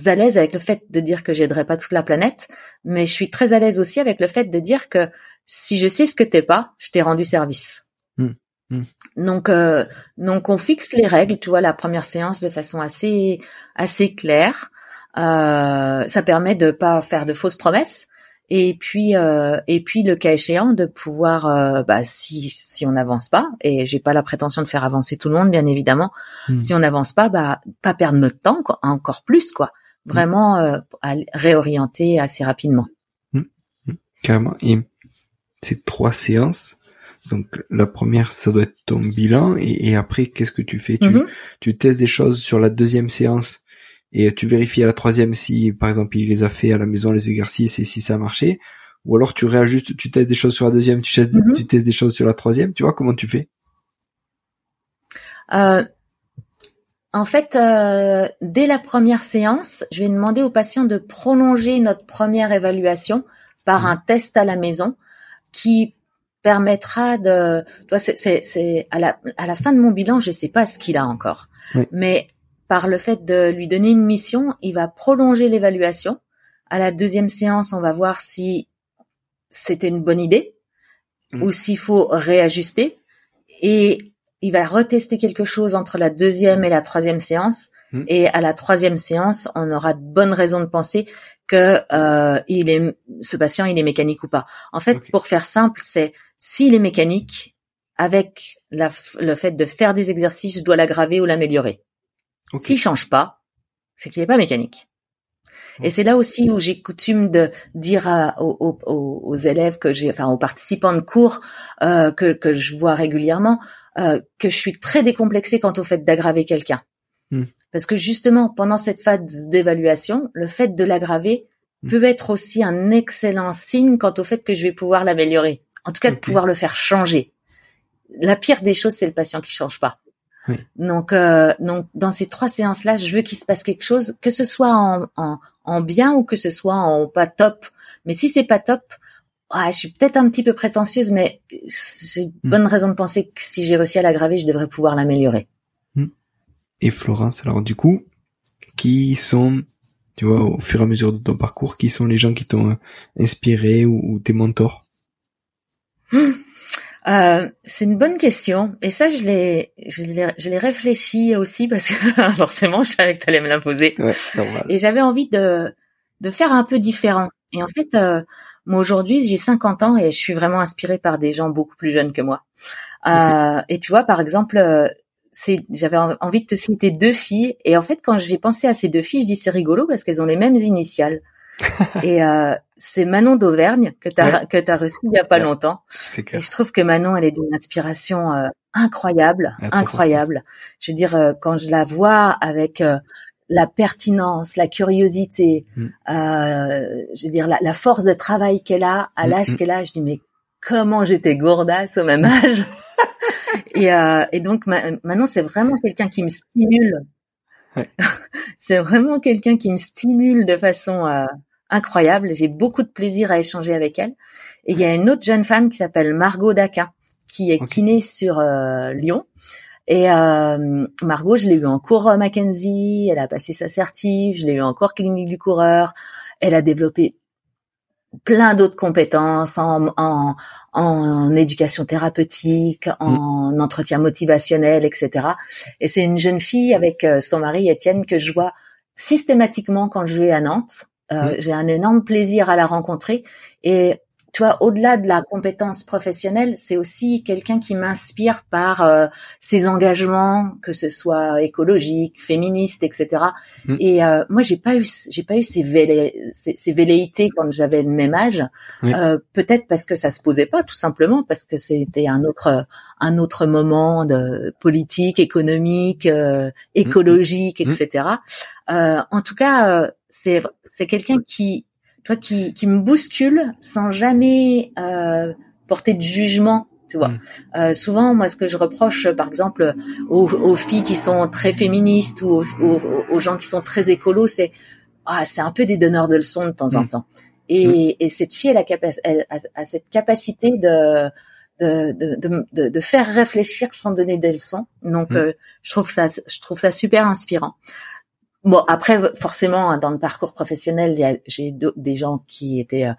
à l'aise avec le fait de dire que j'aiderai pas toute la planète, mais je suis très à l'aise aussi avec le fait de dire que si je sais ce que t'es pas, je t'ai rendu service. Mmh. Mmh. Donc, euh, donc on fixe les règles, tu vois, la première séance de façon assez assez claire. Euh, ça permet de pas faire de fausses promesses, et puis euh, et puis le cas échéant de pouvoir euh, bah, si si on n'avance pas et j'ai pas la prétention de faire avancer tout le monde bien évidemment hmm. si on n'avance pas bah pas perdre notre temps quoi, encore plus quoi vraiment euh, à réorienter assez rapidement
hmm. Hmm. carrément et ces trois séances donc la première ça doit être ton bilan et, et après qu'est-ce que tu fais? Tu mm-hmm. tu testes des choses sur la deuxième séance et tu vérifies à la troisième si, par exemple, il les a fait à la maison, les exercices, et si ça a marché. Ou alors tu réajustes, tu testes des choses sur la deuxième, tu testes, mhm. tu testes des choses sur la troisième. Tu vois comment tu fais?
Euh, En fait, euh, dès la première séance, je vais demander aux patients de prolonger notre première évaluation par mhm. un test à la maison qui permettra de. Toi, c'est à la à la fin de mon bilan, je sais pas ce qu'il a encore, mais par le fait de lui donner une mission, il va prolonger l'évaluation. À la deuxième séance, on va voir si c'était une bonne idée mm. ou s'il faut réajuster. Et il va retester quelque chose entre la deuxième et la troisième séance. Mm. Et à la troisième séance, on aura de bonnes raisons de penser que euh, il est ce patient il est mécanique ou pas. En fait, pour faire simple, c'est s'il est mécanique, avec le fait de faire des exercices, je dois l'aggraver ou l'améliorer. S'il change pas, c'est qu'il n'est pas mécanique. Et c'est là aussi où j'ai coutume de dire aux, aux, élèves que j'ai, enfin aux participants de cours euh, que, que je vois régulièrement, euh, que je suis très décomplexée quant au fait d'aggraver quelqu'un. Hmm. Parce que justement, pendant cette phase d'évaluation, le fait de l'aggraver hmm. peut être aussi un excellent signe quant au fait que je vais pouvoir l'améliorer. En tout cas, de pouvoir le faire changer. La pire des choses, c'est le patient qui change pas. Donc, euh, donc dans ces trois séances-là, je veux qu'il se passe quelque chose, que ce soit en, en, en, bien ou que ce soit en pas top. Mais si c'est pas top, ah, je suis peut-être un petit peu prétentieuse, mais j'ai hmm. bonne raison de penser que si j'ai réussi à l'aggraver, je devrais pouvoir l'améliorer.
Hmm. Et Florence, alors du coup, qui sont, tu vois, au fur et à mesure de ton parcours, qui sont les gens qui t'ont inspiré ou, tes mentors?
Hmm. Euh, c'est une bonne question. Et ça, je l'ai, je l'ai, je l'ai réfléchi aussi parce que *laughs* forcément, je savais que tu allais me l'imposer. Ouais, et j'avais envie de, de faire un peu différent. Et en fait, euh, moi aujourd'hui, j'ai 50 ans et je suis vraiment inspirée par des gens beaucoup plus jeunes que moi. Euh, et tu vois, par exemple, euh, c'est, j'avais envie de te citer deux filles. Et en fait, quand j'ai pensé à ces deux filles, je dis c'est rigolo parce qu'elles ont les mêmes initiales. *laughs* et euh, c'est Manon d'Auvergne que tu as que tu reçu il y a pas longtemps. Et je trouve que Manon elle est d'une inspiration euh, incroyable, incroyable. Je veux dire euh, quand je la vois avec euh, la pertinence, la curiosité, mm. je veux dire la, la force de travail qu'elle a à mm, l'âge mm. qu'elle a, je dis mais comment j'étais gourdasse au même âge. *laughs* et, et donc Manon c'est vraiment quelqu'un qui me stimule *laughs* c'est vraiment quelqu'un qui me stimule de façon euh, incroyable. J'ai beaucoup de plaisir à échanger avec elle. Et il y a une autre jeune femme qui s'appelle Margot Daca, qui est kiné sur euh, Lyon. Et euh, Margot, je l'ai eu en cours Mackenzie, elle a passé sa certif, je l'ai eu en cours clinique du coureur. Elle a développé plein d'autres compétences en, en, en, éducation thérapeutique, mm. en entretien motivationnel, etc. Et c'est une jeune fille avec euh, son mari Étienne que je vois systématiquement quand je vais à Nantes. Euh. J'ai un énorme plaisir à la rencontrer et tu vois, au-delà de la compétence professionnelle, c'est aussi quelqu'un qui m'inspire par euh, ses engagements, que ce soit écologique, féministe, etc. Mm. Et euh, moi, j'ai pas eu, j'ai pas eu ces, ces, velléités quand j'avais le même âge. Euh, peut-être parce que ça se posait pas, tout simplement, parce que c'était un autre, un autre moment de politique, économique, euh, écologique, mm. etc. en tout cas, c'est, c'est quelqu'un qui toi qui, qui me bouscule sans jamais euh, porter de jugement tu vois. Mm. Euh, souvent, moi, ce que je reproche, par exemple, aux, aux filles qui sont très féministes ou aux, aux, gens qui sont très écolos, c'est ah, c'est un peu des donneurs de leçons de temps en mm. temps. Et, mm. et cette fille, elle a, elle a, cette capacité de de, de, de, de, faire réfléchir sans donner des leçons. Donc, euh, je trouve ça, je trouve ça super inspirant. Bon, après, forcément, hein, dans le parcours professionnel, j'ai des gens qui étaient euh,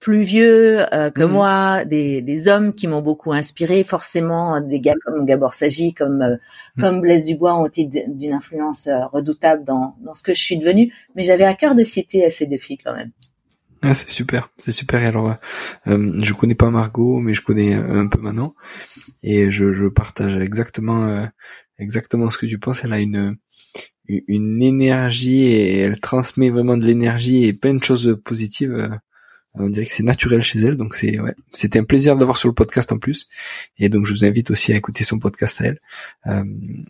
plus vieux euh, que mhm. moi, des, des, hommes qui m'ont beaucoup inspiré. Forcément, des gars comme Gabor Sagi, comme euh, mhm. comme Blaise Dubois ont été d'une influence redoutable dans, dans ce que je suis devenue. Mais j'avais à cœur de citer ces deux filles quand même.
Ah, c'est super, c'est super. Et alors, euh, je connais pas Margot, mais je connais un peu maintenant, et je, je partage exactement exactement ce que tu penses. Elle a une une énergie et elle transmet vraiment de l'énergie et plein de choses positives. Euh, on dirait que c'est naturel chez elle, donc c'est ouais, c'était un plaisir d'avoir sur le podcast en plus. Et donc je vous invite aussi à écouter son podcast à elle euh,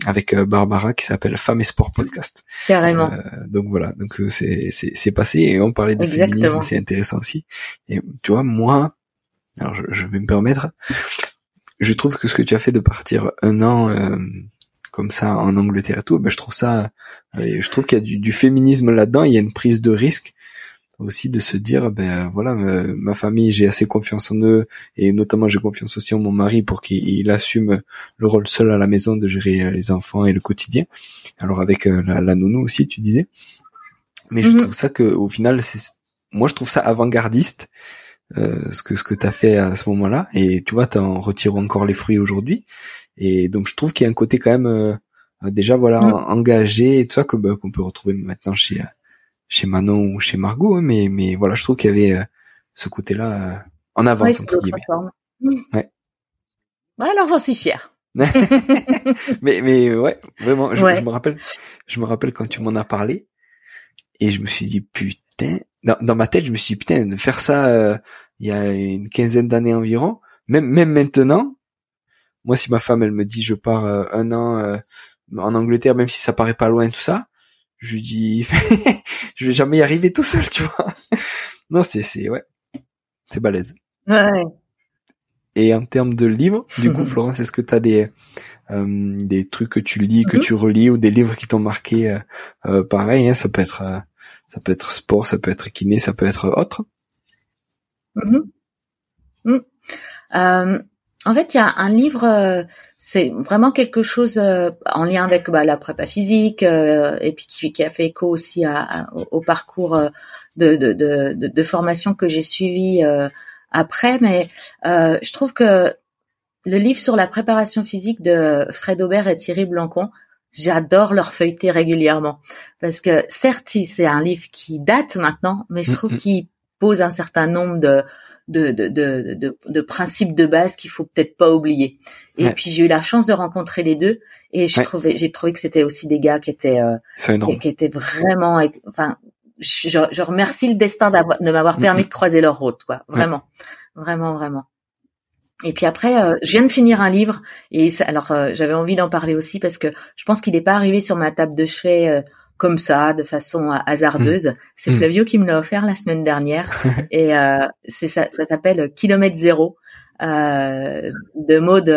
avec euh, Barbara qui s'appelle Femme et Sport Podcast.
Carrément.
donc voilà, donc c'est c'est c'est passé et on parlait de féminisme, c'est intéressant aussi. Et tu vois moi, alors je, je, vais me permettre, je trouve que ce que tu as fait de partir un an comme ça en Angleterre et tout, ben je trouve ça, euh, je trouve qu'il y a du, du féminisme là-dedans. Il y a une prise de risque aussi de se dire, ben voilà, euh, ma famille, j'ai assez confiance en eux et notamment j'ai confiance aussi en mon mari pour qu'il assume le rôle seul à la maison de gérer euh, les enfants et le quotidien. Alors avec la, la nounou aussi, tu disais. Mais je mhm. trouve ça que au final, c'est moi je trouve ça avant-gardiste. Euh, ce que ce que t'as fait à ce moment-là et tu vois t'en retires encore les fruits aujourd'hui et donc je trouve qu'il y a un côté quand même euh, déjà voilà mm. engagé et tout ça que bah, qu'on peut retrouver maintenant chez chez Manon ou chez Margot, hein, mais mais voilà, je trouve qu'il y avait euh, ce côté-là euh, en avance entre guillemets. Mm. Ouais.
ouais. alors j'en suis fier. *laughs*
mais mais ouais, vraiment, je, me rappelle, je me rappelle quand tu m'en as parlé et je me suis dit putain, dans, dans ma tête, je me suis dit putain de faire ça il y a une quinzaine d'années environ, même même maintenant, moi, si ma femme, elle me dit, je pars euh, un an euh, en Angleterre, même si ça paraît pas loin, tout ça, je lui dis, *laughs* je vais jamais y arriver tout seul, tu vois. *laughs* non, c'est, c'est, ouais, c'est balèze.
Ouais.
Et en termes de livres, du coup, *laughs* Florence, est-ce que tu as des, euh, des trucs que tu lis, que mm-hmm. tu relis, ou des livres qui t'ont marqué Pareil, hein, ça peut être, ça peut être sport, ça peut être kiné, ça peut être autre?
Mm-hmm. Mm. En fait, il y a un livre, euh, c'est vraiment quelque chose euh, en lien avec bah, la prépa physique euh, et puis qui, a fait écho aussi au, parcours de, de, formation que j'ai suivi après. Mais je trouve que le livre sur la préparation physique de Fred Aubert et Thierry Blancon, j'adore leur feuilleter régulièrement parce que certes, c'est un livre qui date maintenant, mais je mm, trouve mm. qu'il pose un certain nombre de de, de, de, de, principes de base qu'il faut peut-être pas oublier. Et puis j'ai eu la chance de rencontrer les deux et je trouvais, j'ai trouvé que c'était aussi des gars qui étaient, euh, qui, étaient vraiment, enfin, je, je, remercie le destin de m'avoir permis de croiser leur route, quoi. Vraiment, vraiment, vraiment. Et puis après, euh, je viens de finir un livre et alors euh, j'avais envie d'en parler aussi parce que je pense qu'il n'est pas arrivé sur ma table de chevet euh, comme ça, de façon euh, hasardeuse. Hmm. C'est hmm. Flavio qui me l'a offert la semaine dernière *laughs* et euh, c'est ça, ça s'appelle Kilomètre Zéro euh, de Maud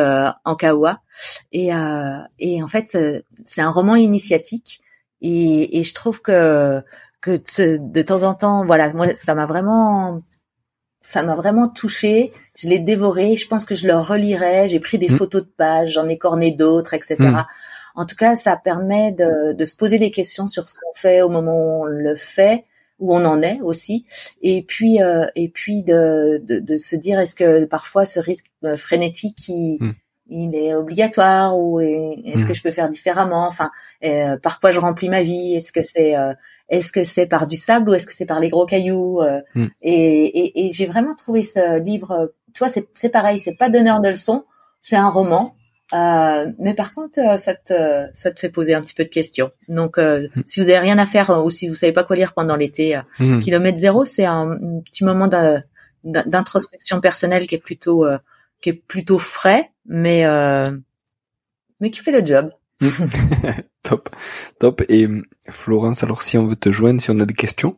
Ankawa et euh, et en fait c'est un roman initiatique et, et je trouve que que de temps en temps, voilà, moi ça m'a vraiment ça m'a vraiment touché. Je l'ai dévoré. Je pense que je le relirai. J'ai pris des mmh. photos de pages, j'en ai corné d'autres, etc. Mmh. En tout cas, ça permet de, de, se poser des questions sur ce qu'on fait au moment où on le fait, où on en est aussi, et puis euh, et puis de, de, de se dire est-ce que parfois ce risque euh, frénétique il, mmh. il est obligatoire ou est-ce que je peux faire différemment? Enfin, euh, par quoi je remplis ma vie. Est-ce que c'est euh, est-ce que c'est par du sable ou est-ce que c'est par les gros cailloux euh, mm. Et, j'ai vraiment trouvé ce livre, tu vois, c'est pareil, c'est pas donneur de leçons, c'est un roman, euh, mais par contre, euh, ça te, ça te fait poser un petit peu de questions. Donc, mm. si vous avez rien à faire ou si vous savez pas quoi lire pendant l'été, mm. kilomètre zéro, c'est un, petit moment d'introspection personnelle qui est plutôt, qui est plutôt frais, mais mais qui fait le job. *laughs*
top, top. Et Florence, alors si on veut te joindre, si on a des questions,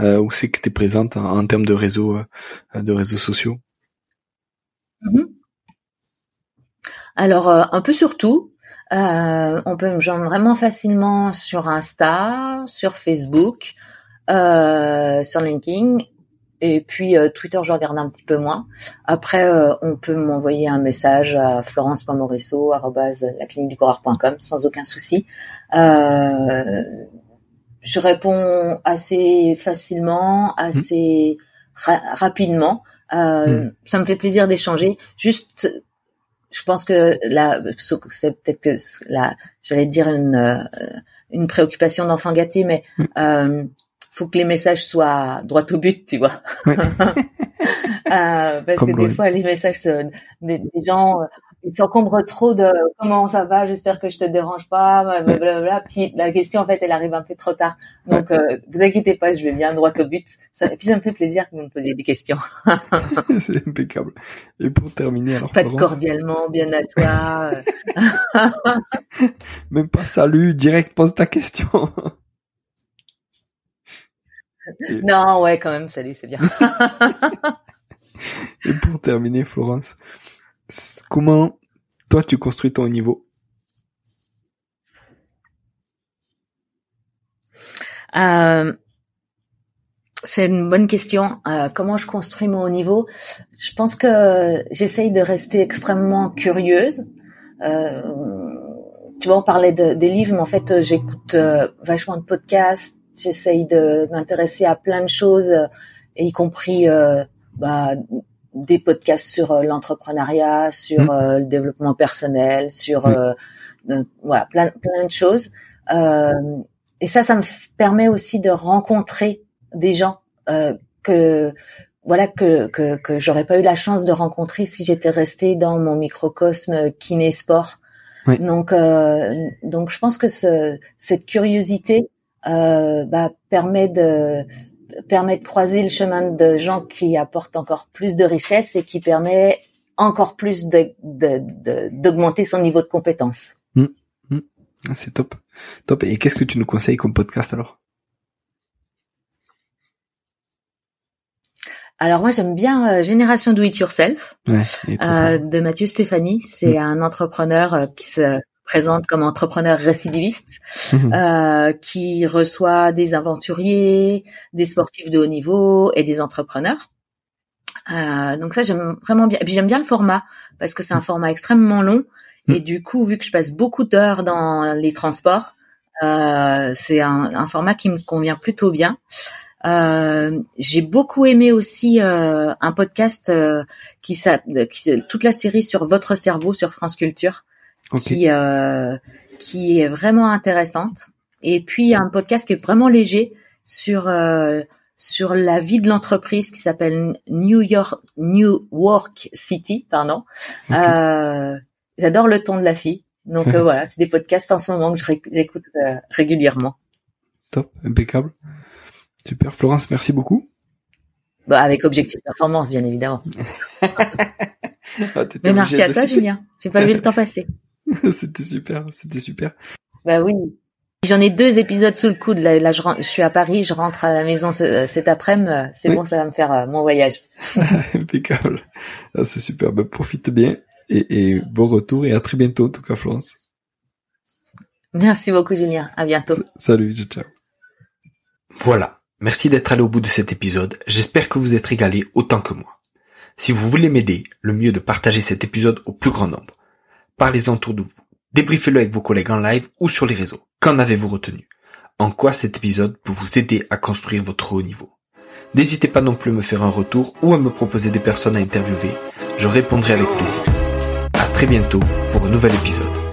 euh, où c'est que tu es présente en, termes de réseaux, euh, de réseaux sociaux?
Mm-hmm. Alors euh, un peu sur tout. Euh, on peut me joindre vraiment facilement sur Insta, sur Facebook, sur LinkedIn et puis euh, Twitter, je regarde un petit peu moins. Après, euh, on peut m'envoyer un message à florence.morisseau@lacliniqueducoureur.com sans aucun souci. Euh, je réponds assez facilement, assez rapidement. Hmm. Ça me fait plaisir d'échanger. Juste, je pense que là, c'est peut-être que là, j'allais dire une une préoccupation d'enfant gâté, mais hmm faut que les messages soient droit au but, tu vois. *laughs* euh, parce que des fois, les messages des, gens, ils s'encombrent trop de comment ça va, j'espère que je te dérange pas, blablabla. Puis la question, en fait, elle arrive un peu trop tard. Donc, euh, vous inquiétez pas, je vais bien droit au but. Ça, et puis, ça me fait plaisir que vous me posiez des questions. *laughs*
C'est impeccable. Et pour terminer, alors.
Pas de cordialement, bien à toi. *laughs*
Même pas salut, direct, pose ta question. *laughs*
non, ouais, quand même, salut, c'est bien.
et pour terminer, Florence, comment toi tu construis ton niveau?
Euh, C'est une bonne question. Euh, comment je construis mon niveau? Je pense que j'essaye de rester extrêmement curieuse. Euh, tu vois, on parlait des livres, mais en fait, j'écoute vachement de podcasts, J'essaye de m'intéresser à plein de choses, y compris bah, des podcasts sur euh, l'entrepreneuriat, sur mmh. le développement personnel, sur voilà plein plein de choses. et ça, ça me permet aussi de rencontrer des gens que voilà que que que j'aurais pas eu la chance de rencontrer si j'étais restée dans mon microcosme kiné sport. Donc donc je pense que ce, cette curiosité euh, bah, permet de permet de croiser le chemin de gens qui apportent encore plus de richesse et qui permet encore plus de d'augmenter son niveau de compétence. Mmh.
Mmh. Ah, c'est top, top. Et qu'est-ce que tu nous conseilles comme podcast alors?
Alors moi j'aime bien euh, Génération Do It Yourself ouais, euh, de Mathieu Stéphanie. C'est mmh. un entrepreneur euh, qui se présente comme entrepreneur récidiviste, mhm. euh, qui reçoit des aventuriers, des sportifs de haut niveau et des entrepreneurs. Euh, donc ça j'aime vraiment bien. Et puis j'aime bien le format parce que c'est un format extrêmement long et mhm. du coup vu que je passe beaucoup d'heures dans les transports, euh, c'est un, un, format qui me convient plutôt bien. Euh, j'ai beaucoup aimé aussi euh, un podcast euh, qui, qui toute la série sur votre cerveau sur France Culture qui euh, qui est vraiment intéressante. Et puis un podcast qui est vraiment léger sur euh, sur la vie de l'entreprise qui s'appelle New York New York City, pardon. Euh, J'adore le ton de la fille. Donc euh, *laughs* voilà, c'est des podcasts en ce moment que j'écoute euh, régulièrement.
Top, impeccable. Super, Florence, merci beaucoup.
Bah, avec objectif performance, bien évidemment. *laughs* Ah, Mais merci à toi, Julien. J'ai pas vu le temps passer. *laughs* *laughs*
c'était super, c'était super.
Bah oui. J'en ai deux épisodes sous le coude. Là, là je, suis à Paris, je rentre à la maison cet après-midi. C'est bon, ça va me faire euh, mon voyage. *laughs*
Impeccable. Ah, c'est super. Bah, profite bien et, et bon retour et à très bientôt en tout cas, Florence.
Merci beaucoup, Julien. À bientôt.
salut, ciao. Voilà. Merci d'être allé au bout de cet épisode. J'espère que vous êtes régalé autant que moi. Si vous voulez m'aider, le mieux est de partager cet épisode au plus grand nombre. Parlez-en autour de vous. Débriefez-le avec vos collègues en live ou sur les réseaux. Qu'en avez-vous retenu? En quoi cet épisode peut vous aider à construire votre haut niveau? N'hésitez pas non plus à me faire un retour ou à me proposer des personnes à interviewer. Je répondrai avec plaisir. À très bientôt pour un nouvel épisode.